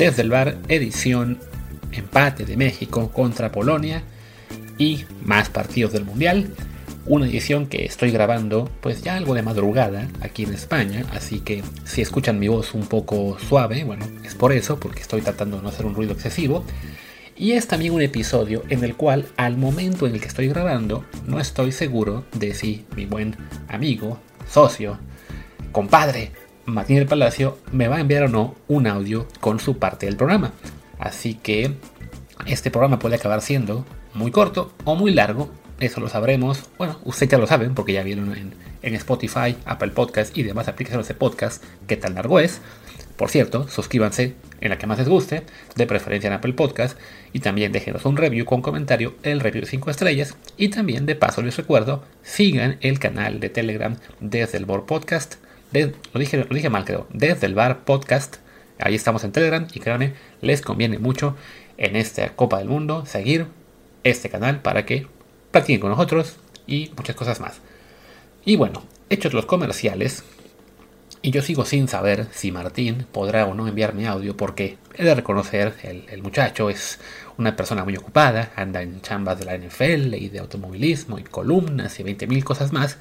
Desde el bar, edición empate de México contra Polonia y más partidos del Mundial. Una edición que estoy grabando pues ya algo de madrugada aquí en España, así que si escuchan mi voz un poco suave, bueno, es por eso, porque estoy tratando de no hacer un ruido excesivo. Y es también un episodio en el cual al momento en el que estoy grabando no estoy seguro de si mi buen amigo, socio, compadre, Martín del Palacio me va a enviar o no un audio con su parte del programa. Así que este programa puede acabar siendo muy corto o muy largo. Eso lo sabremos. Bueno, ustedes ya lo saben porque ya vieron en, en Spotify, Apple Podcast y demás aplicaciones de podcast qué tan largo es. Por cierto, suscríbanse en la que más les guste, de preferencia en Apple Podcast, y también déjenos un review con comentario, el review de 5 estrellas, y también de paso les recuerdo, sigan el canal de Telegram desde el Board Podcast lo, dije, lo dije mal creo, desde el bar podcast. Ahí estamos en Telegram y créanme, les conviene mucho en esta Copa del Mundo seguir este canal para que practiquen con nosotros y muchas cosas más. Y bueno, hechos los comerciales, y yo sigo sin saber si Martín podrá o no enviarme audio porque he de reconocer, el, el, muchacho es una persona muy ocupada, anda en chambas de la NFL y de automovilismo y columnas y 20.000 cosas más,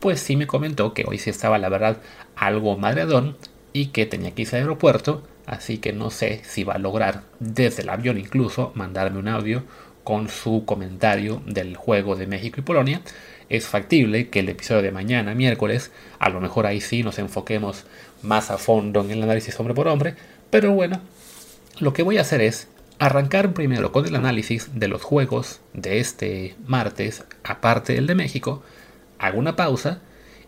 pues sí me comentó que hoy sí estaba la verdad algo madreadón y que tenía que irse al aeropuerto, así que no sé si va a lograr desde el avión incluso mandarme un audio con su comentario del juego de México y Polonia. Es factible que el episodio de mañana, miércoles, a lo mejor ahí sí nos enfoquemos más a fondo en el análisis hombre por hombre, pero bueno, lo que voy a hacer es arrancar primero con el análisis de los juegos de este martes, aparte del de México, hago una pausa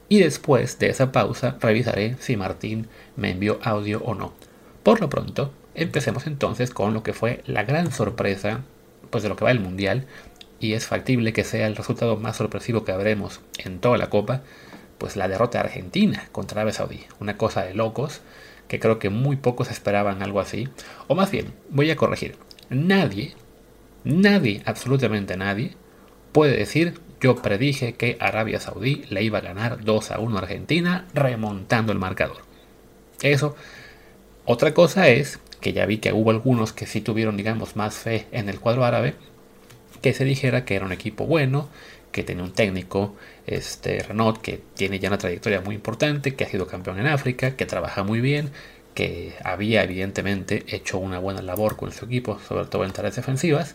y después de esa pausa revisaré si Martín me envió audio o no. Por lo pronto, empecemos entonces con lo que fue la gran sorpresa pues de lo que va el mundial y es factible que sea el resultado más sorpresivo que habremos en toda la copa, pues la derrota de Argentina contra Arabia Saudí, una cosa de locos que creo que muy pocos esperaban algo así, o más bien, voy a corregir, nadie, nadie, absolutamente nadie, puede decir yo predije que Arabia Saudí le iba a ganar 2 a 1 a Argentina remontando el marcador. Eso. Otra cosa es que ya vi que hubo algunos que sí tuvieron, digamos, más fe en el cuadro árabe, que se dijera que era un equipo bueno, que tenía un técnico, este Renault, que tiene ya una trayectoria muy importante, que ha sido campeón en África, que trabaja muy bien, que había evidentemente hecho una buena labor con su equipo, sobre todo en tareas defensivas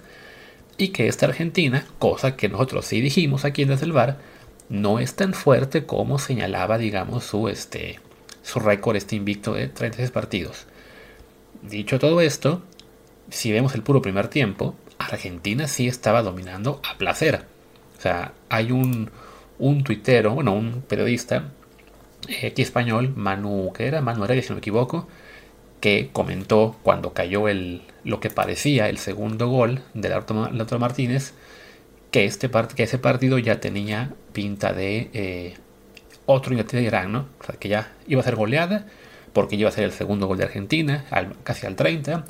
y que esta Argentina, cosa que nosotros sí dijimos aquí en el Bar, no es tan fuerte como señalaba, digamos, su, este, su récord, este invicto de 36 partidos. Dicho todo esto, si vemos el puro primer tiempo, Argentina sí estaba dominando a placer. O sea, hay un, un tuitero, bueno, un periodista eh, aquí español, Manu, que era? Manu Heredia, si no me equivoco, que comentó cuando cayó el, lo que parecía el segundo gol de Lautaro Martínez, que, este que ese partido ya tenía pinta de eh, otro Inglaterra de Irán, ¿no? O sea, que ya iba a ser goleada, porque iba a ser el segundo gol de Argentina, casi al 30,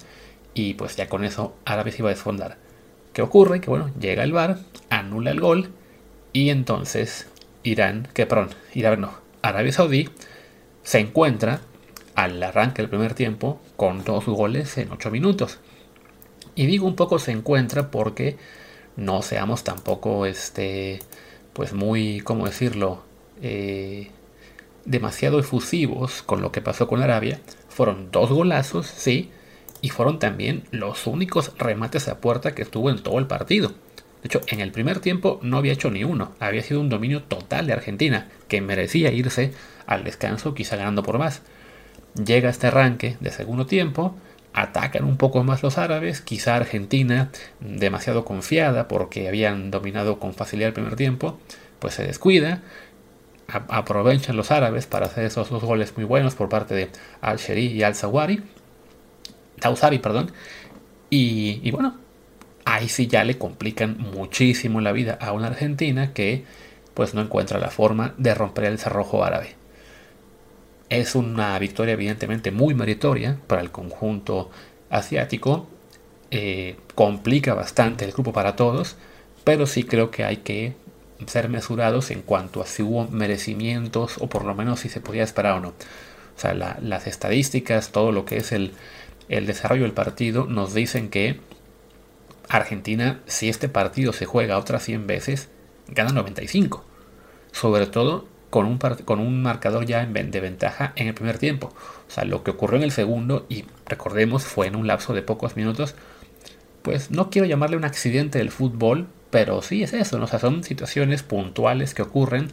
y pues ya con eso Arabia se iba a desfondar. ¿Qué ocurre? Que bueno, llega el VAR, anula el gol, y entonces Irán, que perdón, Irán no, Arabia Saudí se encuentra al arranque del primer tiempo con dos goles en 8 minutos. Y digo un poco se encuentra porque no seamos tampoco este pues muy, ¿cómo decirlo? Eh, demasiado efusivos con lo que pasó con Arabia. Fueron dos golazos, sí, y fueron también los únicos remates a puerta que estuvo en todo el partido. De hecho, en el primer tiempo no había hecho ni uno, había sido un dominio total de Argentina, que merecía irse al descanso quizá ganando por más. Llega este arranque de segundo tiempo, atacan un poco más los árabes, quizá Argentina, demasiado confiada porque habían dominado con facilidad el primer tiempo, pues se descuida, aprovechan los árabes para hacer esos dos goles muy buenos por parte de Al-Sheri y Al-Zawari, Tausari, perdón, y, y bueno, ahí sí ya le complican muchísimo la vida a una Argentina que pues no encuentra la forma de romper el cerrojo árabe. Es una victoria evidentemente muy meritoria para el conjunto asiático. Eh, complica bastante el grupo para todos, pero sí creo que hay que ser mesurados en cuanto a si hubo merecimientos o por lo menos si se podía esperar o no. O sea, las estadísticas, todo lo que es el, el desarrollo del partido nos dicen que Argentina, si este partido se juega otras 100 veces, gana 95. Sobre todo con un, con un marcador ya de ventaja en el primer tiempo. O sea, lo que ocurrió en el segundo, y recordemos, fue en un lapso de pocos minutos, pues no quiero llamarle un accidente del fútbol, pero sí es eso, ¿no? o sea, son situaciones puntuales que ocurren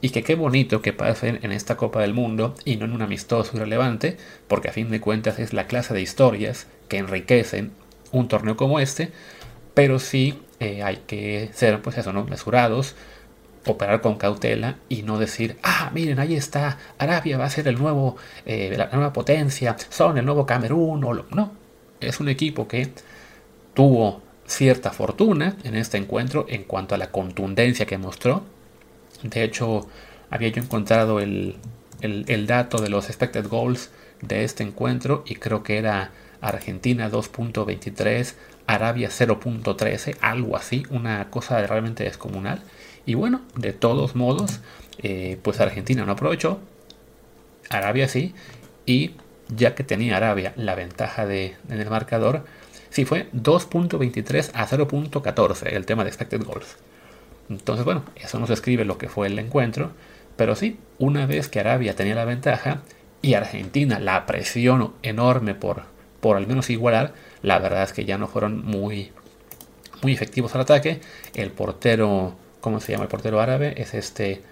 y que qué bonito que pasen en esta Copa del Mundo y no en un amistoso irrelevante, porque a fin de cuentas es la clase de historias que enriquecen un torneo como este, pero sí eh, hay que ser, pues eso, ¿no? Mesurados, operar con cautela y no decir, ah, miren, ahí está, Arabia va a ser el nuevo, eh, la nueva potencia, son el nuevo Camerún, o no, es un equipo que tuvo cierta fortuna en este encuentro en cuanto a la contundencia que mostró. De hecho, había yo encontrado el, el dato de los expected goals de este encuentro y creo que era Argentina 2.23, Arabia 0.13, algo así, una cosa realmente descomunal. Y bueno, de todos modos, eh, pues Argentina no aprovechó, Arabia sí, y ya que tenía Arabia la ventaja de, en el marcador, sí fue 2.23 a 0.14 el tema de expected goals. Entonces, bueno, eso nos describe lo que fue el encuentro, pero sí, una vez que Arabia tenía la ventaja y Argentina la presión enorme por, por al menos igualar, la verdad es que ya no fueron muy, muy efectivos al ataque. El portero ¿cómo se llama el portero árabe? Es este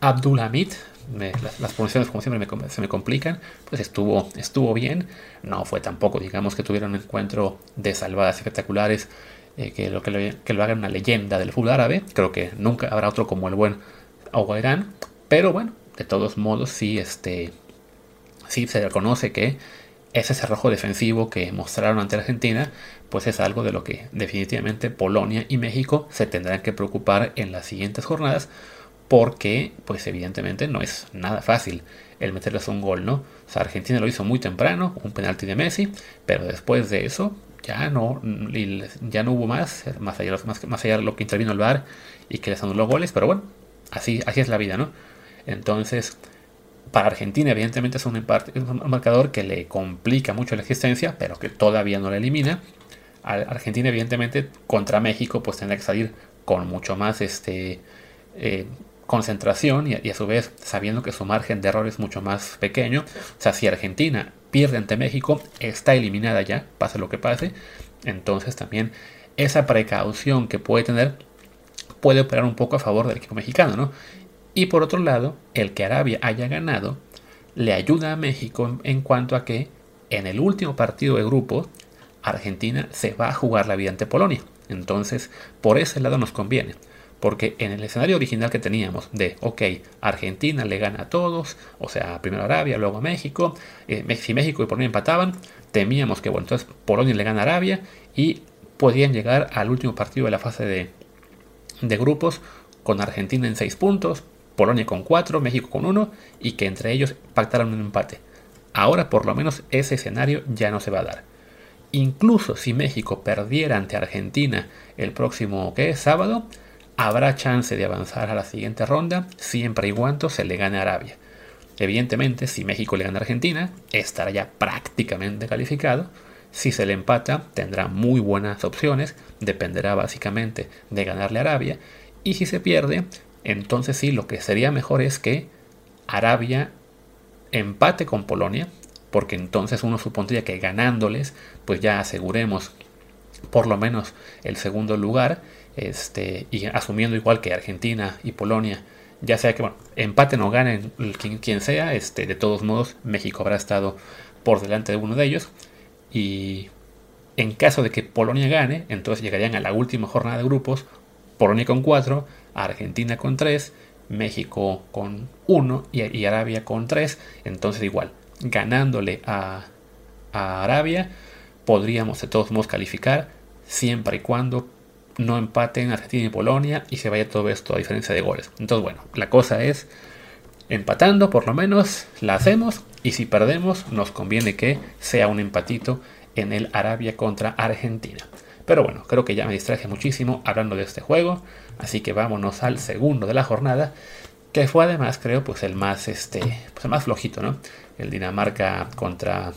Abdulhamid. las, las, pronunciaciones como siempre se me complican, pues estuvo, estuvo bien, no fue tampoco, digamos que tuvieron un encuentro de salvadas espectaculares, eh, que, lo, que, lo, hagan una leyenda del fútbol árabe, creo que nunca habrá otro como el buen Aguairán, pero bueno, de todos modos sí, este, sí se reconoce que ese cerrojo defensivo que mostraron ante Argentina, pues es algo de lo que definitivamente Polonia y México se tendrán que preocupar en las siguientes jornadas, porque pues evidentemente no es nada fácil el meterles un gol, ¿no? O sea, Argentina lo hizo muy temprano, un penalti de Messi, pero después de eso ya no, ya no hubo más, más allá, más, allá de lo que intervino el VAR y que les anuló goles, pero bueno, así, así es la vida, ¿no? Entonces, para Argentina, evidentemente, es un, marcador que le complica mucho la existencia, pero que todavía no la elimina. Argentina, evidentemente, contra México, pues tendrá que salir con mucho más este, eh, concentración y, a su vez sabiendo que su margen de error es mucho más pequeño. O sea, si Argentina pierde ante México, está eliminada ya, pase lo que pase. Entonces también esa precaución que puede tener puede operar un poco a favor del equipo mexicano, ¿no? Y por otro lado, el que Arabia haya ganado le ayuda a México en cuanto a que en el último partido de grupo, Argentina se va a jugar la vida ante Polonia. Entonces, por ese lado nos conviene. Porque en el escenario original que teníamos de, ok, Argentina le gana a todos, o sea, primero Arabia, luego México, eh, si México y Polonia empataban, temíamos que, bueno, entonces Polonia le gana a Arabia y podían llegar al último partido de la fase de, de grupos con Argentina en 6 puntos, Polonia con 4, México con 1 y que entre ellos pactaron un empate. Ahora por lo menos ese escenario ya no se va a dar. Incluso si México perdiera ante Argentina el próximo sábado, habrá chance de avanzar a la siguiente ronda siempre y cuando se le gane Arabia. Evidentemente, si México le gana a Argentina, estará ya prácticamente calificado. Si se le empata, tendrá muy buenas opciones, dependerá básicamente de ganarle a Arabia. Y si se pierde, entonces sí, lo que sería mejor es que Arabia empate con Polonia, porque entonces uno supondría que ganándoles, pues ya aseguremos por lo menos el segundo lugar, este, y asumiendo igual que Argentina y Polonia, ya sea que bueno, empate o ganen quien, quien sea, este, de todos modos México habrá estado por delante de uno de ellos. Y en caso de que Polonia gane, entonces llegarían a la última jornada de grupos, Polonia con 4, Argentina con 3, México con 1 y, Arabia con 3. Entonces igual, ganándole a, Arabia, podríamos de todos modos calificar siempre y cuando no empaten Argentina y Polonia y se vaya todo esto a diferencia de goles. Entonces, bueno, la cosa es empatando, por lo menos la hacemos y si perdemos nos conviene que sea un empatito en el Arabia contra Argentina. Pero bueno, creo que ya me distraje muchísimo hablando de este juego, así que vámonos al segundo de la jornada, que fue además creo pues el más este, pues el más flojito, ¿no? El Dinamarca contra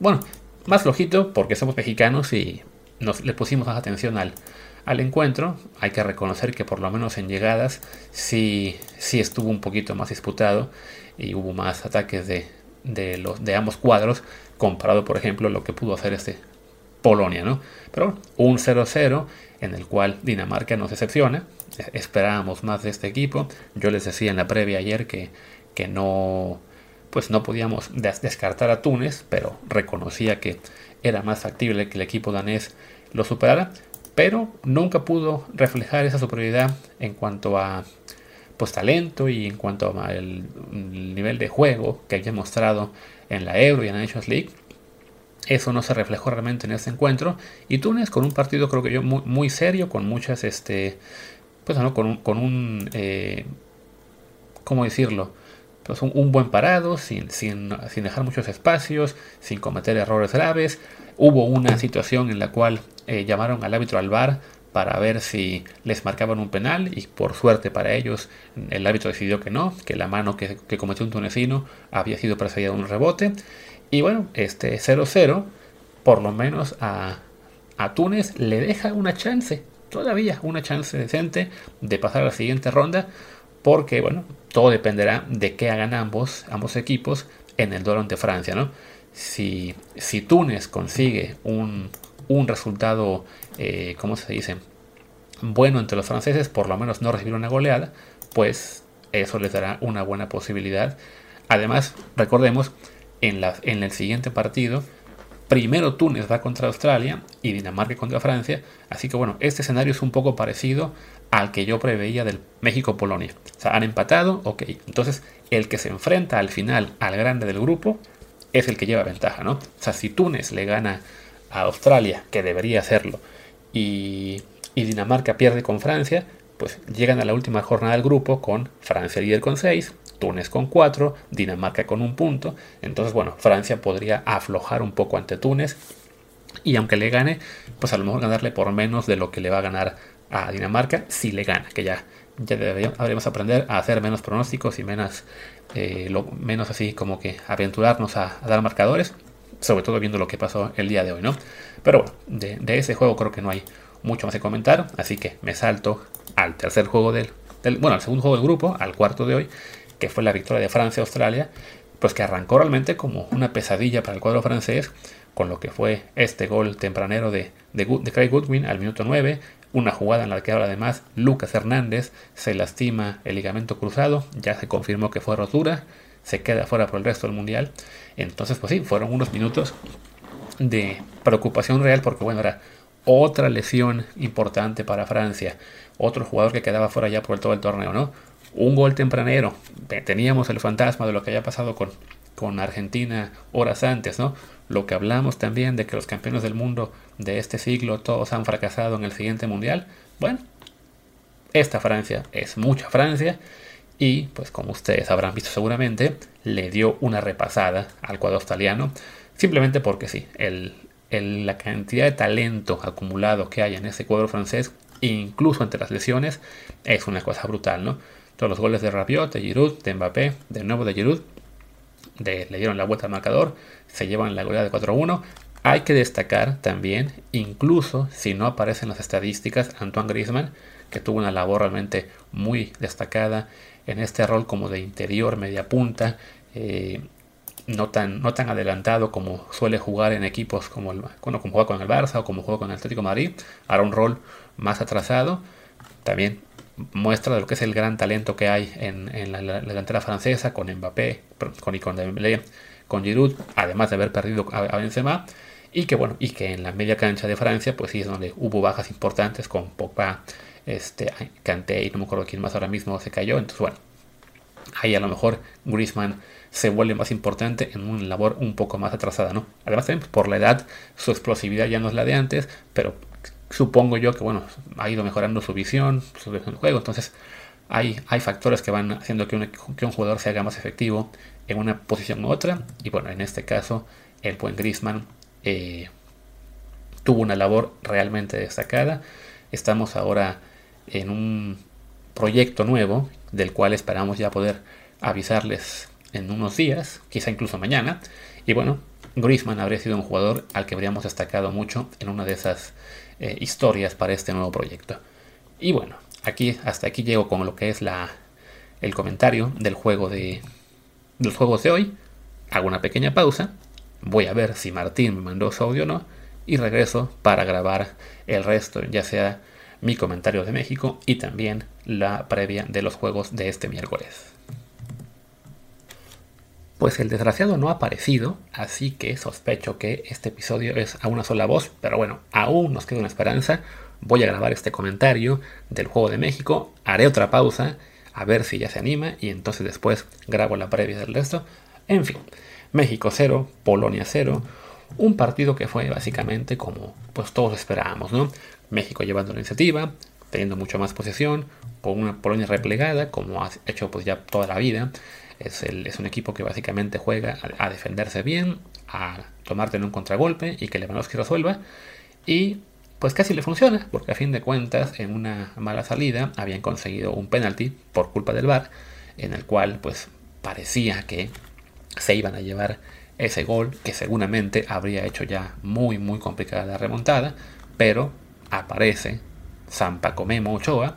bueno, más flojito porque somos mexicanos y nos le pusimos más atención al, al encuentro. Hay que reconocer que por lo menos en llegadas sí, sí estuvo un poquito más disputado y hubo más ataques de, de, los, de ambos cuadros comparado por ejemplo lo que pudo hacer este Polonia, ¿no? Pero un 0-0 en el cual Dinamarca nos decepciona. Esperábamos más de este equipo. Yo les decía en la previa ayer que, que no pues no podíamos descartar a Túnez, pero reconocía que era más factible que el equipo danés lo superara, pero nunca pudo reflejar esa superioridad en cuanto a pues talento y en cuanto al nivel de juego que había mostrado en la Euro y en la Nations League. Eso no se reflejó realmente en este encuentro. Y Túnez con un partido creo que yo muy, serio, con muchas, este, pues no, con un, con un eh, ¿cómo decirlo? Pues un, buen parado, sin, sin, sin, dejar muchos espacios, sin cometer errores graves. Hubo una situación en la cual eh, llamaron al árbitro al bar para ver si les marcaban un penal y por suerte para ellos el árbitro decidió que no, que la mano que, cometió un tunecino había sido precedida de un rebote. Y bueno, este 0-0 por lo menos a, a Túnez le deja una chance, todavía una chance decente de pasar a la siguiente ronda porque bueno, todo dependerá de qué hagan ambos, ambos equipos en el duelo ante Francia, ¿no? Si, si Túnez consigue un, un resultado, eh, ¿cómo se dice? Bueno entre los franceses, por lo menos no recibir una goleada, pues eso les dará una buena posibilidad. Además, recordemos, en, la, en el siguiente partido, primero Túnez va contra Australia y Dinamarca contra Francia. Así que bueno, este escenario es un poco parecido al que yo preveía del México-Polonia. O sea, han empatado, ok. Entonces, el que se enfrenta al final al grande del grupo es el que lleva ventaja, ¿no? O sea, si Túnez le gana a Australia, que debería hacerlo, y, Dinamarca pierde con Francia, pues llegan a la última jornada del grupo con Francia líder con 6, Túnez con 4, Dinamarca con un punto. Entonces, bueno, Francia podría aflojar un poco ante Túnez. Y aunque le gane, pues a lo mejor ganarle por menos de lo que le va a ganar a Dinamarca si le gana, que ya, ya deberíamos aprender a hacer menos pronósticos y menos, eh, lo, menos así como que aventurarnos a, dar marcadores, sobre todo viendo lo que pasó el día de hoy, ¿no? Pero bueno, de, ese juego creo que no hay mucho más que comentar, así que me salto al tercer juego del, del, bueno, al segundo juego del grupo, al cuarto de hoy, que fue la victoria de Francia-Australia, pues que arrancó realmente como una pesadilla para el cuadro francés, con lo que fue este gol tempranero de, de, de Craig Goodwin al minuto 9, una jugada en la que ahora además Lucas Hernández se lastima el ligamento cruzado, ya se confirmó que fue rotura, se queda fuera por el resto del mundial. Entonces, pues sí, fueron unos minutos de preocupación real porque, bueno, era otra lesión importante para Francia, otro jugador que quedaba fuera ya por todo el torneo, ¿no? Un gol tempranero, teníamos el fantasma de lo que había pasado con, con Argentina horas antes, ¿no? Lo que hablamos también de que los campeones del mundo de este siglo todos han fracasado en el siguiente mundial. Bueno, esta Francia es mucha Francia y pues como ustedes habrán visto seguramente, le dio una repasada al cuadro australiano, simplemente porque sí, el, la cantidad de talento acumulado que hay en ese cuadro francés, incluso entre las lesiones, es una cosa brutal, ¿no? Todos los goles de Rabiot, de Giroud, de Mbappé, de nuevo de Giroud, le dieron la vuelta al marcador, se llevan la goleada de 4-1. Hay que destacar también, incluso si no aparecen las estadísticas, Antoine Griezmann, que tuvo una labor realmente muy destacada en este rol como de interior, media punta, eh, no, tan, no tan adelantado como suele jugar en equipos como, el, como juega con el Barça o como juega con el Atlético Madrid, ahora un rol más atrasado. También muestra de lo que es el gran talento que hay en, la, delantera francesa con Mbappé, con, y con con Giroud, además de haber perdido a, Benzema, y que bueno, y que en la media cancha de Francia, pues sí es donde hubo bajas importantes con Pogba, este, Kanté y no me acuerdo quién más ahora mismo se cayó, entonces bueno, ahí a lo mejor Griezmann se vuelve más importante en una labor un poco más atrasada, ¿no? Además también por la edad, su explosividad ya no es la de antes, pero supongo yo que bueno, ha ido mejorando su visión, su visión de juego, entonces hay, hay factores que van haciendo que un, que un jugador se haga más efectivo en una posición u otra, y bueno, en este caso el buen Griezmann eh, tuvo una labor realmente destacada, estamos ahora en un proyecto nuevo del cual esperamos ya poder avisarles en unos días, quizá incluso mañana. Y bueno, Griezmann habría sido un jugador al que habríamos destacado mucho en una de esas eh, historias para este nuevo proyecto. Y bueno, aquí hasta aquí llego con lo que es la, el comentario del juego de, los juegos de hoy. Hago una pequeña pausa. Voy a ver si Martín me mandó su audio o no. Y regreso para grabar el resto, ya sea mi comentario de México y también la previa de los juegos de este miércoles. Pues el desgraciado no ha aparecido, así que sospecho que este episodio es a una sola voz, pero bueno, aún nos queda una esperanza. Voy a grabar este comentario del juego de México, haré otra pausa, a ver si ya se anima y entonces después grabo la previa del resto. En fin, México 0, Polonia 0, un partido que fue básicamente como pues todos esperábamos, ¿no? México llevando la iniciativa, teniendo mucho más posesión, con una Polonia replegada, como ha hecho pues ya toda la vida. Es, es un equipo que básicamente juega a, defenderse bien, a tomarte en un contragolpe y que Lewandowski resuelva. Y pues casi le funciona, porque a fin de cuentas en una mala salida habían conseguido un penalti por culpa del VAR, en el cual pues parecía que se iban a llevar ese gol que seguramente habría hecho ya muy muy complicada la remontada, pero aparece San Memo Ochoa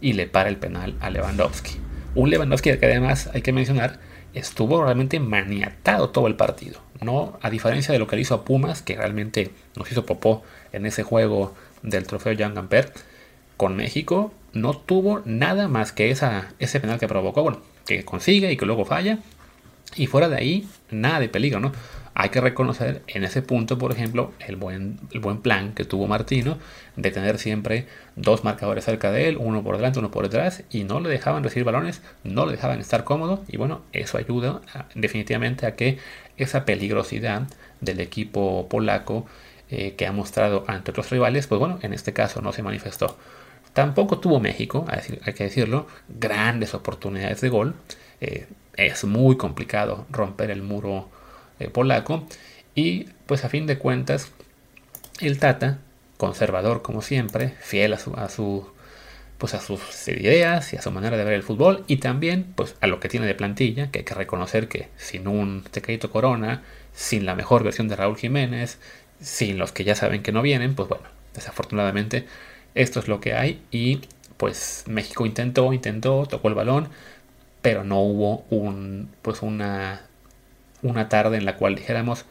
y le para el penal a Lewandowski. Un Lewandowski que además hay que mencionar estuvo realmente maniatado todo el partido. No, a diferencia de lo que le hizo a Pumas, que realmente nos hizo popó en ese juego del trofeo Jan Gamper, con México no tuvo nada más que esa, ese penal que provocó, bueno, que consigue y que luego falla. Y fuera de ahí, nada de peligro, ¿no? Hay que reconocer en ese punto, por ejemplo, el buen, plan que tuvo Martino de tener siempre dos marcadores cerca de él, uno por delante, uno por detrás, y no le dejaban recibir balones, no le dejaban estar cómodo, y bueno, eso ayuda definitivamente a que esa peligrosidad del equipo polaco eh, que ha mostrado ante otros rivales, pues bueno, en este caso no se manifestó. Tampoco tuvo México, hay que decirlo, grandes oportunidades de gol. Eh, es muy complicado romper el muro eh, polaco. Y pues a fin de cuentas, el Tata, conservador como siempre, fiel a su, a su pues a sus ideas y a su manera de ver el fútbol y también pues a lo que tiene de plantilla, que hay que reconocer que sin un Tecadito Corona, sin la mejor versión de Raúl Jiménez, sin los que ya saben que no vienen, pues bueno, desafortunadamente esto es lo que hay y pues México intentó, intentó, tocó el balón, pero no hubo un pues una una tarde en la cual dijéramos,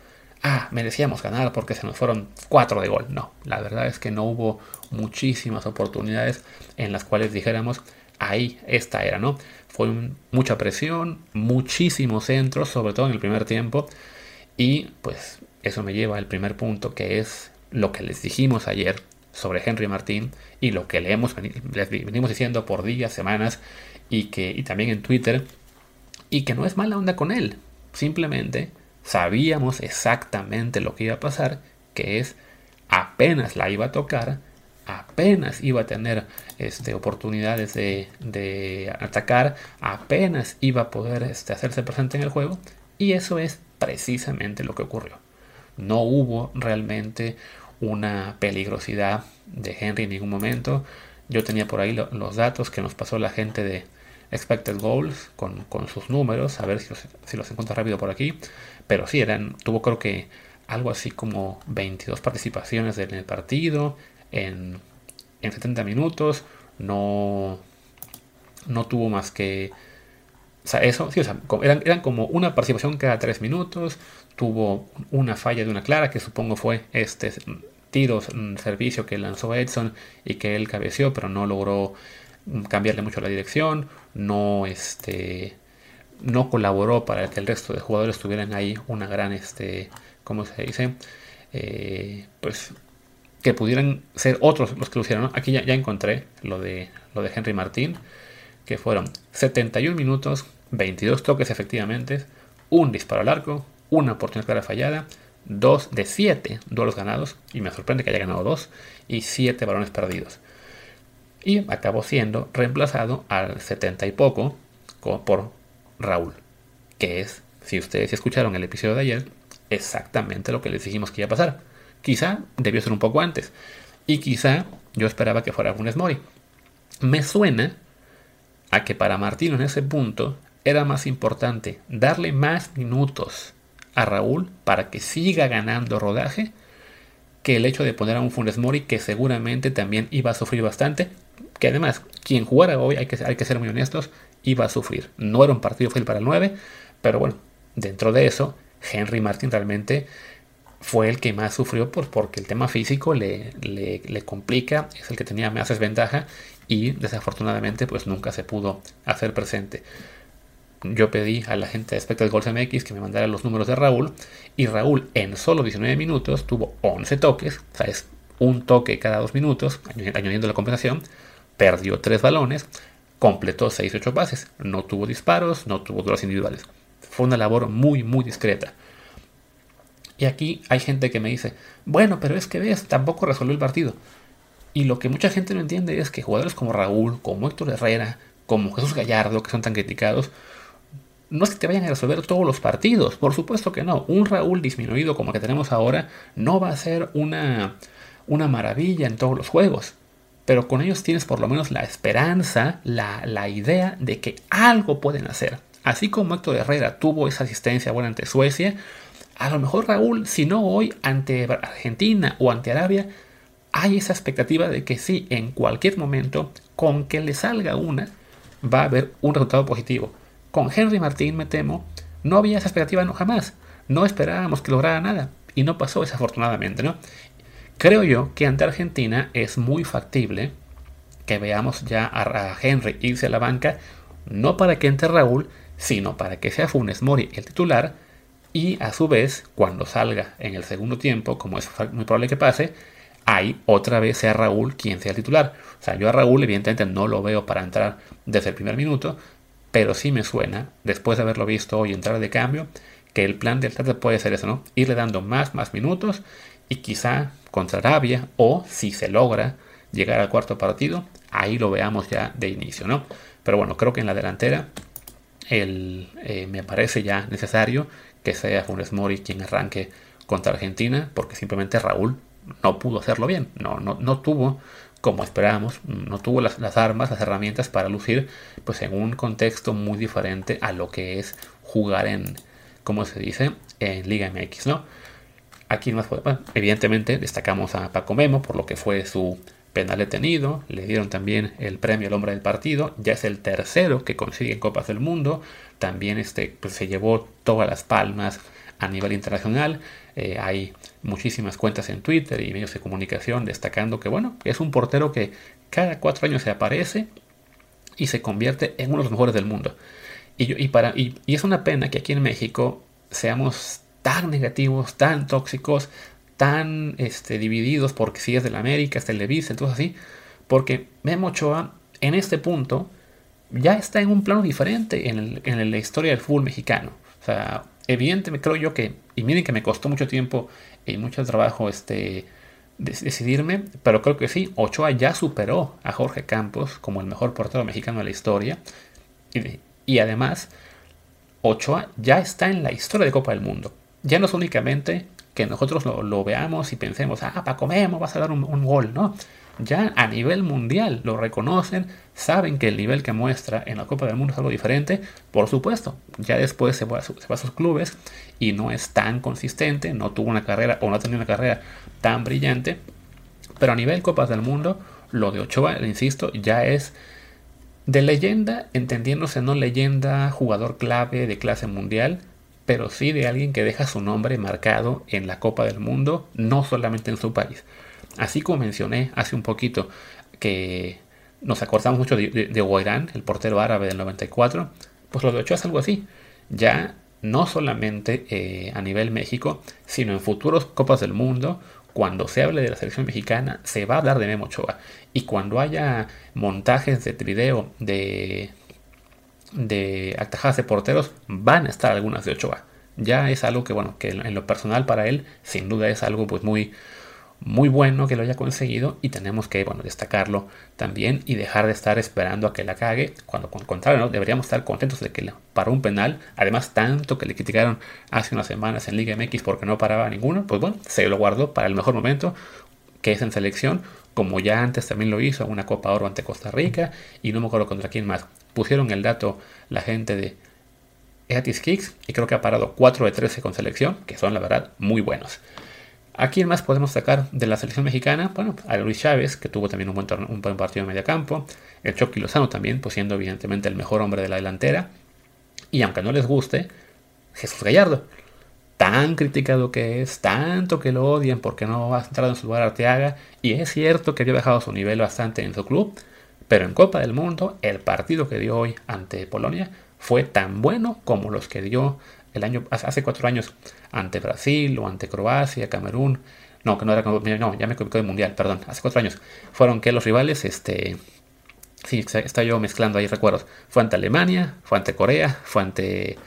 ah, merecíamos ganar porque se nos fueron cuatro de gol. No, la verdad es que no hubo muchísimas oportunidades en las cuales dijéramos, ahí esta era, ¿no? Fue mucha presión, muchísimos centros, sobre todo en el primer tiempo. Y pues eso me lleva al primer punto, que es lo que les dijimos ayer sobre Henry Martín y lo que le hemos, les venimos diciendo por días, semanas y que y también en Twitter y que no es mala onda con él. Simplemente sabíamos exactamente lo que iba a pasar, que es apenas la iba a tocar, apenas iba a tener este, oportunidades de, atacar, apenas iba a poder este, hacerse presente en el juego, y eso es precisamente lo que ocurrió. No hubo realmente una peligrosidad de Henry en ningún momento. Yo tenía por ahí los datos que nos pasó la gente de, expected goals con, sus números, a ver si los, si los encuentro rápido por aquí. Pero sí, eran, tuvo creo que algo así como 22 participaciones en el partido, en, en 70 minutos, no, no tuvo más que... Eso, sí, o sea, eran, eran como una participación cada 3 minutos, tuvo una falla de una clara, que supongo fue este tiro, un servicio que lanzó Edson y que él cabeció, pero no logró cambiarle mucho la dirección, no este no colaboró para que el resto de jugadores tuvieran ahí una gran, este, ¿cómo se dice? Eh, pues que pudieran ser otros los que lo hicieron. Aquí ya, encontré lo de, lo de Henry Martín, que fueron 71 minutos, 22 toques efectivamente, un disparo al arco, una oportunidad clara fallada, dos de 7 duelos ganados, y me sorprende que haya ganado dos, y 7 balones perdidos. Y acabó siendo reemplazado al 70 y poco por Raúl, que es, si ustedes escucharon el episodio de ayer, exactamente lo que les dijimos que iba a pasar. Quizá debió ser un poco antes, y quizá yo esperaba que fuera Funes Mori. Me suena a que para Martino en ese punto era más importante darle más minutos a Raúl para que siga ganando rodaje que el hecho de poner a un Funes Mori que seguramente también iba a sufrir bastante. Que además, quien jugara hoy, hay que, hay que ser muy honestos, iba a sufrir. No era un partido fácil para el 9, pero bueno, dentro de eso, Henry Martin realmente fue el que más sufrió por, porque el tema físico le, le, le, complica, es el que tenía más desventaja y desafortunadamente pues nunca se pudo hacer presente. Yo pedí a la gente de Spectral Goals MX que me mandara los números de Raúl y Raúl en solo 19 minutos tuvo 11 toques, o sea, es un toque cada dos minutos, añadiendo la compensación, perdió 3 balones, completó 6-8 pases, no tuvo disparos, no tuvo duelos individuales. Fue una labor muy, muy discreta. Y aquí hay gente que me dice, bueno, pero es que ves, tampoco resolvió el partido. Y lo que mucha gente no entiende es que jugadores como Raúl, como Héctor Herrera, como Jesús Gallardo, que son tan criticados, no es que te vayan a resolver todos los partidos, por supuesto que no. Un Raúl disminuido como el que tenemos ahora no va a ser una, una maravilla en todos los juegos. Pero con ellos tienes por lo menos la esperanza, la, la idea de que algo pueden hacer. Así como Héctor Herrera tuvo esa asistencia buena ante Suecia, a lo mejor Raúl, si no hoy ante Argentina o ante Arabia, hay esa expectativa de que sí, en cualquier momento, con que le salga una, va a haber un resultado positivo. Con Henry Martín, me temo, no había esa expectativa no jamás. No esperábamos que lograra nada. Y no pasó desafortunadamente, ¿no? Creo yo que ante Argentina es muy factible que veamos ya a Henry irse a la banca, no para que entre Raúl, sino para que sea Funes Mori el titular, y a su vez, cuando salga en el segundo tiempo, como es muy probable que pase, ahí otra vez sea Raúl quien sea el titular. O sea, yo a Raúl evidentemente no lo veo para entrar desde el primer minuto, pero sí me suena, después de haberlo visto hoy entrar de cambio, que el plan del tarde puede ser eso, ¿no? Irle dando más, más minutos y quizá contra Arabia o si se logra llegar al cuarto partido, ahí lo veamos ya de inicio, ¿no? Pero bueno, creo que en la delantera el, eh, me parece ya necesario que sea Funes Mori quien arranque contra Argentina, porque simplemente Raúl no pudo hacerlo bien, no, no, no tuvo como esperábamos, no tuvo las, las, armas, las herramientas para lucir pues en un contexto muy diferente a lo que es jugar en, como se dice, en Liga MX, ¿no? Aquí más, bueno, evidentemente destacamos a Paco Memo por lo que fue su penal detenido, le dieron también el premio al hombre del partido, ya es el tercero que consigue Copas del Mundo, también este, pues, se llevó todas las palmas a nivel internacional, eh, hay muchísimas cuentas en Twitter y medios de comunicación destacando que, bueno, es un portero que cada cuatro años se aparece y se convierte en uno de los mejores del mundo. Y, y, para, y es una pena que aquí en México seamos tan negativos, tan tóxicos, tan este, divididos porque si es del América, es Televisa, entonces así, porque Memo Ochoa en este punto ya está en un plano diferente en, la historia del fútbol mexicano. O sea, evidentemente creo yo que, y miren que me costó mucho tiempo y mucho trabajo este, decidirme, pero creo que sí, Ochoa ya superó a Jorge Campos como el mejor portero mexicano de la historia. Y además, Ochoa ya está en la historia de Copa del Mundo. Ya no es únicamente que nosotros lo, veamos y pensemos, ah, Paco Memo, vas a dar un, gol, ¿no? ya a nivel mundial lo reconocen, saben que el nivel que muestra en la Copa del Mundo es algo diferente, por supuesto, ya después se va, a, sus clubes y no es tan consistente, no tuvo una carrera o no ha tenido una carrera tan brillante, pero a nivel Copas del Mundo, lo de Ochoa, insisto, ya es de leyenda, entendiéndose no leyenda, jugador clave de clase mundial, pero sí de alguien que deja su nombre marcado en la Copa del Mundo, no solamente en su país. Así como mencioné hace un poquito que nos acordamos mucho de, de, el portero árabe del 94, Pues lo de Ochoa es algo así. Ya no solamente eh, a nivel México, sino en futuros Copas del Mundo, cuando se hable de la selección mexicana, se va a hablar de Memo Ochoa. Y cuando haya montajes de video de, de atajadas de porteros, van a estar algunas de Ochoa. Ya es algo que, bueno, que en lo personal para él, sin duda es algo pues muy, muy bueno que lo haya conseguido y tenemos que bueno, destacarlo también y dejar de estar esperando a que la cague, cuando con contrario deberíamos estar contentos de que paró un penal, además tanto que le criticaron hace unas semanas en Liga MX porque no paraba ninguno, pues bueno, se lo guardó para el mejor momento, que es en selección, como ya antes también lo hizo una Copa Oro ante Costa Rica y no me acuerdo contra quién más. Pusieron el dato la gente de Eatis Kicks y creo que ha parado 4 de 13 con selección, que son la verdad muy buenos. ¿A quién más podemos sacar de la selección mexicana? Bueno, a Luis Chávez, que tuvo también un buen, un buen partido en medio campo. El Chucky Lozano también, pues siendo evidentemente el mejor hombre de la delantera. Y aunque no les guste, Jesús Gallardo. Tan criticado que es, tanto que lo odian porque no ha entrado en su lugar Arteaga. Y es cierto que había bajado su nivel bastante en su club. Pero en Copa del Mundo, el partido que dio hoy ante Polonia fue tan bueno como los que dio el año, hace cuatro años ante Brasil o ante Croacia, Camerún. No, que no era no, ya me equivoqué de mundial, perdón, hace cuatro años. Fueron que los rivales, este, sí, está yo mezclando ahí recuerdos. Fue ante Alemania, fue ante Corea, fue ante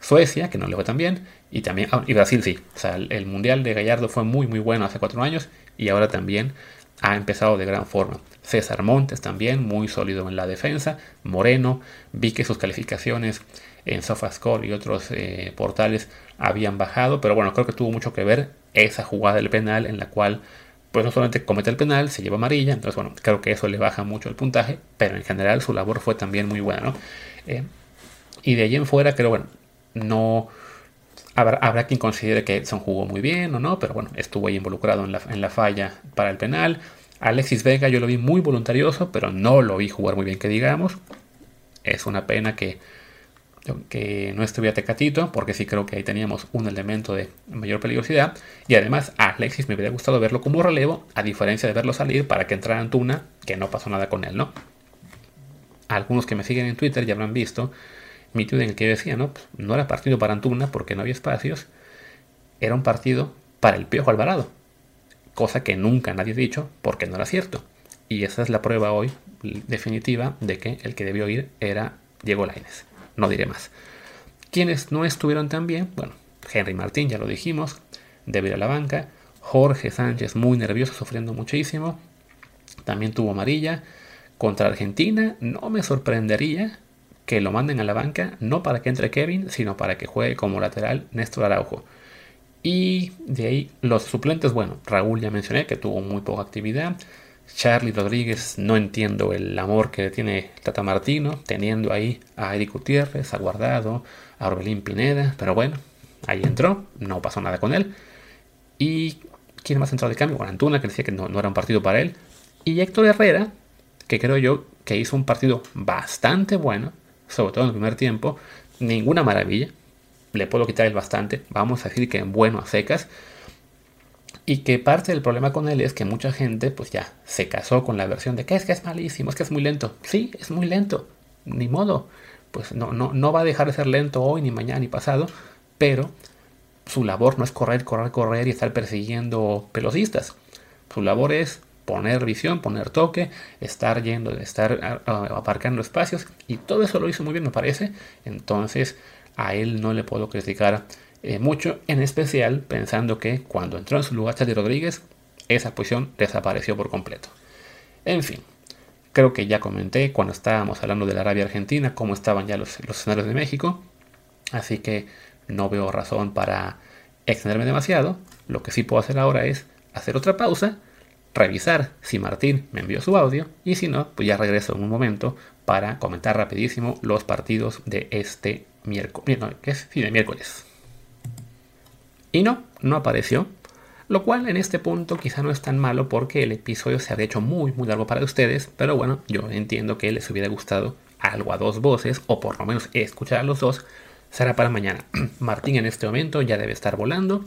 Suecia, que no le fue tan bien, y también, ah, y Brasil sí. O sea, el, el mundial de Gallardo fue muy, muy bueno hace cuatro años y ahora también ha empezado de gran forma. César Montes también, muy sólido en la defensa. Moreno, vi que sus calificaciones en SofaScore y otros eh, portales habían bajado, pero bueno, creo que tuvo mucho que ver esa jugada del penal en la cual pues no solamente comete el penal, se lleva amarilla, entonces bueno, creo que eso le baja mucho el puntaje, pero en general su labor fue también muy buena, ¿no? Eh, y de allí en fuera, creo, bueno, no... Habrá, quien considere que Edson jugó muy bien o no, pero bueno, estuvo ahí involucrado en la, en la falla para el penal. Alexis Vega yo lo vi muy voluntarioso, pero no lo vi jugar muy bien, que digamos. Es una pena que que no estuviera Tecatito, porque sí creo que ahí teníamos un elemento de mayor peligrosidad. Y además a Alexis me hubiera gustado verlo como relevo, a diferencia de verlo salir para que entrara Antuna, que no pasó nada con él, ¿no? Algunos que me siguen en Twitter ya habrán visto mi tweet en el que decía, ¿no? Pues, no era partido para Antuna porque no había espacios, era un partido para el Piojo Alvarado, cosa que nunca nadie ha dicho porque no era cierto. Y esa es la prueba hoy definitiva de que el que debió ir era Diego Lainez no diré más. Quienes no estuvieron tan bien, bueno, Henry Martín, ya lo dijimos, debe a la banca, Jorge Sánchez muy nervioso, sufriendo muchísimo, también tuvo amarilla, contra Argentina no me sorprendería que lo manden a la banca, no para que entre Kevin, sino para que juegue como lateral Néstor Araujo. Y de ahí los suplentes, bueno, Raúl ya mencioné que tuvo muy poca actividad, Charlie Rodríguez, no entiendo el amor que tiene Tata Martino, teniendo ahí a Eric Gutiérrez, a Guardado, a Orbelín Pineda, pero bueno, ahí entró, no pasó nada con él. Y ¿quién más entró de cambio? Bueno, Antuna, que decía que no, era un partido para él. Y Héctor Herrera, que creo yo que hizo un partido bastante bueno, sobre todo en el primer tiempo, ninguna maravilla, le puedo quitar el bastante, vamos a decir que en bueno a secas, y que parte del problema con él es que mucha gente pues ya se casó con la versión de que es que es malísimo, es que es muy lento. Sí, es muy lento, ni modo. Pues no, no, no va a dejar de ser lento hoy, ni mañana, ni pasado, pero su labor no es correr, correr, correr y estar persiguiendo pelocistas. Su labor es poner visión, poner toque, estar yendo, estar aparcando espacios y todo eso lo hizo muy bien me parece. Entonces a él no le puedo criticar eh, mucho, en especial pensando que cuando entró en su lugar Charlie Rodríguez, esa posición desapareció por completo. En fin, creo que ya comenté cuando estábamos hablando de la Arabia Argentina cómo estaban ya los, los escenarios de México, así que no veo razón para extenderme demasiado. Lo que sí puedo hacer ahora es hacer otra pausa, revisar si Martín me envió su audio y si no, pues ya regreso en un momento para comentar rapidísimo los partidos de este miércoles, que es fin de miércoles. Y no, no apareció. Lo cual en este punto quizá no es tan malo porque el episodio se había hecho muy muy largo para ustedes, pero bueno, yo entiendo que les hubiera gustado algo a dos voces, o por lo menos escuchar a los dos, será para mañana. Martín en este momento ya debe estar volando,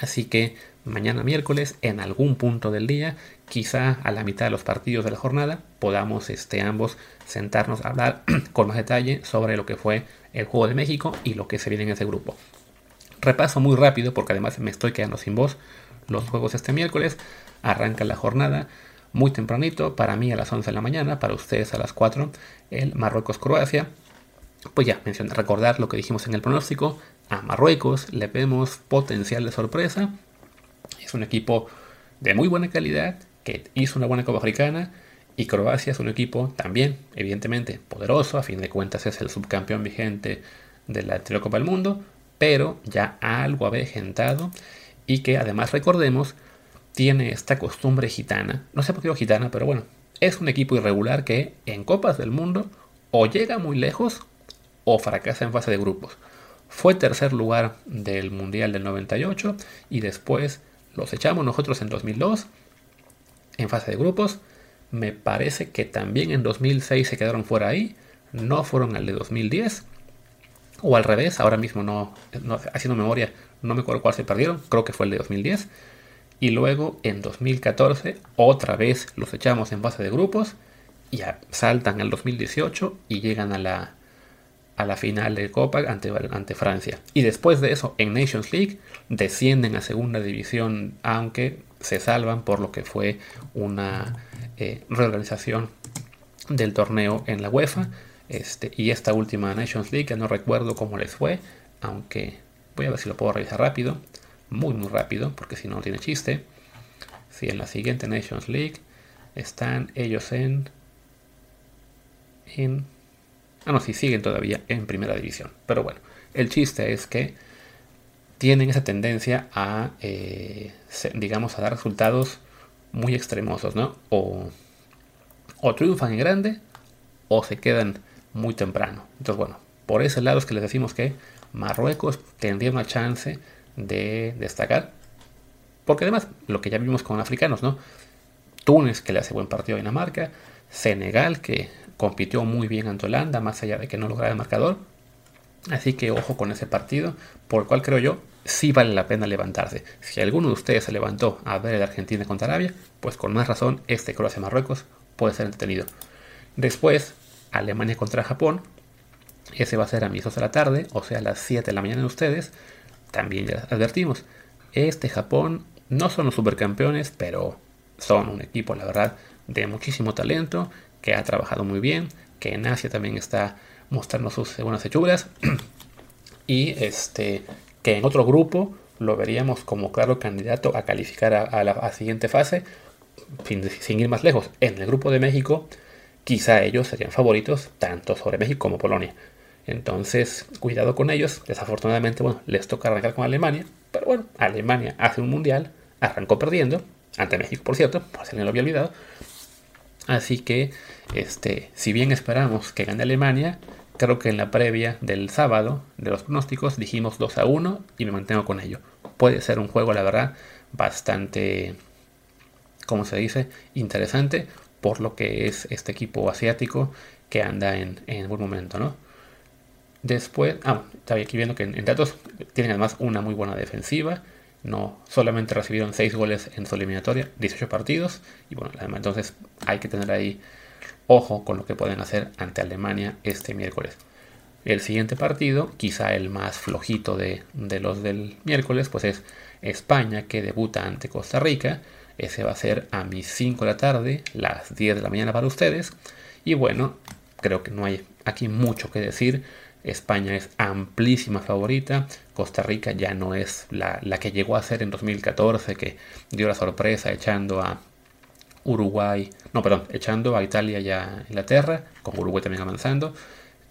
Así que mañana miércoles, en algún punto del día, quizá a la mitad de los partidos de la jornada, podamos este, ambos sentarnos a hablar con más detalle sobre lo que fue el Juego de México y lo que se viene en ese grupo. Repaso muy rápido porque además me estoy quedando sin voz. Los juegos este miércoles arranca la jornada muy tempranito, para mí a las 11 de la mañana, para ustedes a las 4, el Marruecos-Croacia. Pues ya, mencioné, recordar lo que dijimos en el pronóstico, a Marruecos le vemos potencial de sorpresa. Es un equipo de muy buena calidad, que hizo una buena Copa Africana, y Croacia es un equipo también, evidentemente, poderoso, a fin de cuentas es el subcampeón vigente de la Copa del Mundo, pero ya algo avejentado y que además recordemos tiene esta costumbre gitana, no sé por qué digo gitana, pero bueno, es un equipo irregular que en Copas del Mundo o llega muy lejos o fracasa en fase de grupos. Fue tercer lugar del Mundial del 98 y después los echamos nosotros en 2002 en fase de grupos. Me parece que también en 2006 se quedaron fuera ahí, no fueron al de 2010 o al revés, ahora mismo no, no haciendo memoria, no me acuerdo cuál se perdieron, creo que fue el de 2010 y luego en 2014 otra vez los echamos en base de grupos y saltan al 2018 y llegan a la, a la final de Copa ante, ante Francia. Y después de eso en Nations League descienden a segunda división aunque se salvan por lo que fue una eh, reorganización del torneo en la UEFA. Este, y esta última Nations League, que no recuerdo cómo les fue, aunque voy a ver si lo puedo revisar rápido muy muy rápido, porque si no, tiene chiste. Si en la siguiente Nations League están ellos en... en ah, no, si siguen todavía en primera división. Pero bueno, el chiste es que tienen esa tendencia a, eh, digamos, a dar resultados muy extremosos, ¿no? O, o triunfan en grande o se quedan muy temprano. Entonces, bueno, por ese lado es que les decimos que Marruecos tendría una chance de destacar. Porque además, lo que ya vimos con africanos, ¿no? Túnez, que le hace buen partido a Dinamarca. Senegal, que compitió muy bien ante Holanda, más allá de que no lograra el marcador. Así que ojo con ese partido, por el cual creo yo sí vale la pena levantarse. Si alguno de ustedes se levantó a ver el Argentina contra Arabia, pues con más razón este Croacia-Marruecos puede ser entretenido. Después, Alemania contra Japón. Ese va a ser a mis 2 de la tarde, o sea, a las 7 de la mañana de ustedes también ya advertimos, este Japón no son los supercampeones, pero son un equipo, la verdad, de muchísimo talento, que ha trabajado muy bien, que en Asia también está mostrando sus buenas hechuras, y este, que en otro grupo lo veríamos como claro candidato a calificar a, la siguiente fase, sin, ir más lejos. En el grupo de México, quizá ellos serían favoritos tanto sobre México como Polonia. Entonces, cuidado con ellos. Desafortunadamente, bueno, les toca arrancar con Alemania. Pero bueno, Alemania hace un mundial, arrancó perdiendo, ante México, por cierto, por si alguien lo había olvidado. Así que, este, si bien esperamos que gane Alemania, creo que en la previa del sábado de los pronósticos dijimos 2 a 1 y me mantengo con ello. Puede ser un juego, la verdad, bastante, como se dice, interesante por lo que es este equipo asiático que anda en, en buen momento, ¿no? Después, ah, estaba aquí viendo que en, datos tienen además una muy buena defensiva. No solamente recibieron 6 goles en su eliminatoria, 18 partidos. Y bueno, entonces hay que tener ahí ojo con lo que pueden hacer ante Alemania este miércoles. El siguiente partido, quizá el más flojito de, de, los del miércoles, pues es España que debuta ante Costa Rica. Ese va a ser a mis 5 de la tarde, las 10 de la mañana para ustedes. Y bueno, creo que no hay aquí mucho que decir. España es amplísima favorita. Costa Rica ya no es la, que llegó a ser en 2014, que dio la sorpresa echando a Uruguay, no, perdón, echando a Italia y a Inglaterra, con Uruguay también avanzando.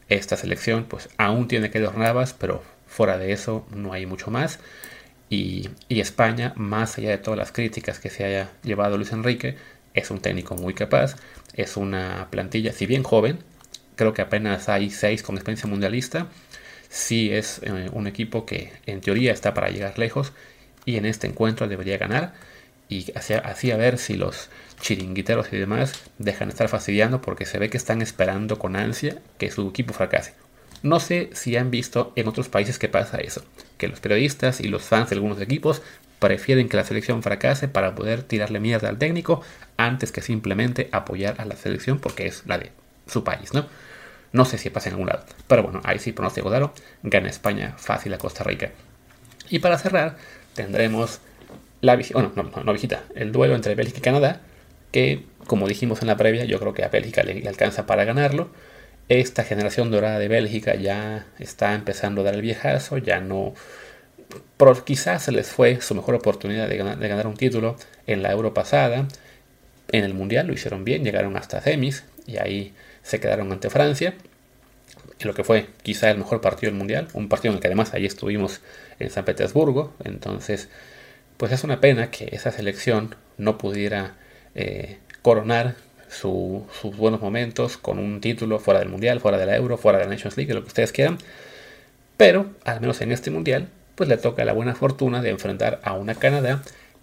Esta selección pues aún tiene que dos navas, pero fuera de eso no hay mucho más. Y, y, España, más allá de todas las críticas que se haya llevado Luis Enrique, es un técnico muy capaz, es una plantilla, si bien joven, creo que apenas hay seis con experiencia mundialista. Sí es eh, un equipo que en teoría está para llegar lejos y en este encuentro debería ganar. Y así, a ver si los chiringuiteros y demás dejan de estar fastidiando porque se ve que están esperando con ansia que su equipo fracase. No sé si han visto en otros países que pasa eso, que los periodistas y los fans de algunos equipos prefieren que la selección fracase para poder tirarle mierda al técnico antes que simplemente apoyar a la selección porque es la de su país, ¿no? No sé si pasa en algún lado, pero bueno, ahí sí pronóstico claro, gana España fácil a Costa Rica. Y para cerrar, tendremos la bueno, no, no, visita, el duelo entre Bélgica y Canadá, que como dijimos en la previa, yo creo que a Bélgica le, alcanza para ganarlo. Esta generación dorada de Bélgica ya está empezando a dar el viejazo, ya no... Pero quizás se les fue su mejor oportunidad de ganar, de ganar un título en la Euro pasada. En el Mundial lo hicieron bien, llegaron hasta semis y ahí se quedaron ante Francia. En lo que fue quizá el mejor partido del Mundial, un partido en el que además ahí estuvimos en San Petersburgo. Entonces, pues es una pena que esa selección no pudiera eh, coronar sus buenos momentos con un título fuera del Mundial, fuera de la Euro, fuera de la Nations League, lo que ustedes quieran. Pero, al menos en este Mundial, pues le toca la buena fortuna de enfrentar a una Canadá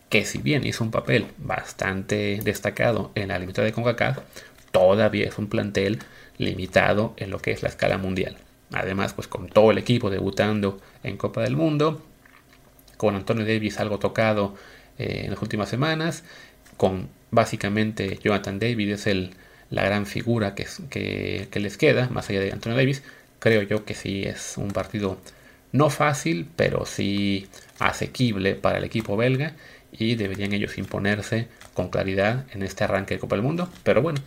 que si bien hizo un papel bastante destacado en la limitada de CONCACAF, todavía es un plantel limitado en lo que es la escala mundial. Además, pues con todo el equipo debutando en Copa del Mundo, con Antonio Davis algo tocado eh, en las últimas semanas, con básicamente Jonathan David es el, la gran figura que, que, les queda, más allá de Antonio Davis, creo yo que sí es un partido no fácil, pero sí asequible para el equipo belga y deberían ellos imponerse con claridad en este arranque de Copa del Mundo. Pero bueno,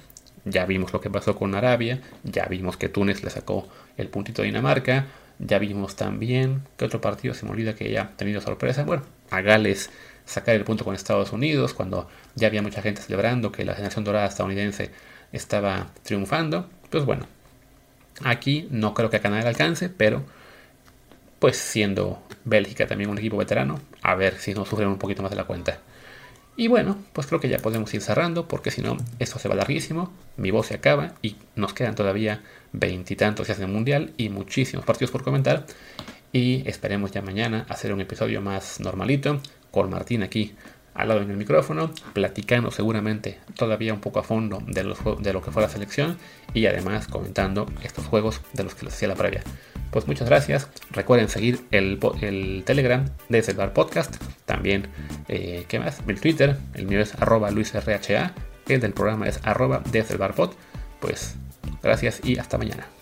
ya vimos lo que pasó con Arabia, ya vimos que Túnez le sacó el puntito a Dinamarca, ya vimos también que otro partido se me olvida que ya ha tenido sorpresa. Bueno, a Gales sacar el punto con Estados Unidos cuando ya había mucha gente celebrando que la generación dorada estadounidense estaba triunfando. Pues bueno, aquí no creo que a Canadá alcance, pero pues siendo Bélgica también un equipo veterano, a ver si no sufren un poquito más de la cuenta. Y bueno, pues creo que ya podemos ir cerrando porque si no, esto se va larguísimo, mi voz se acaba y nos quedan todavía veintitantos días el mundial y muchísimos partidos por comentar. Y esperemos ya mañana hacer un episodio más normalito, con Martín aquí al lado en el micrófono, platicando seguramente todavía un poco a fondo de, de lo que fue la selección y además comentando estos juegos de los que les hacía la previa. Pues muchas gracias. Recuerden seguir el, Telegram de el Bar Podcast. También, eh, ¿qué más? El Twitter. El mío es arroba luisrha. El del programa es arroba desde el Bar Pod. Pues gracias y hasta mañana.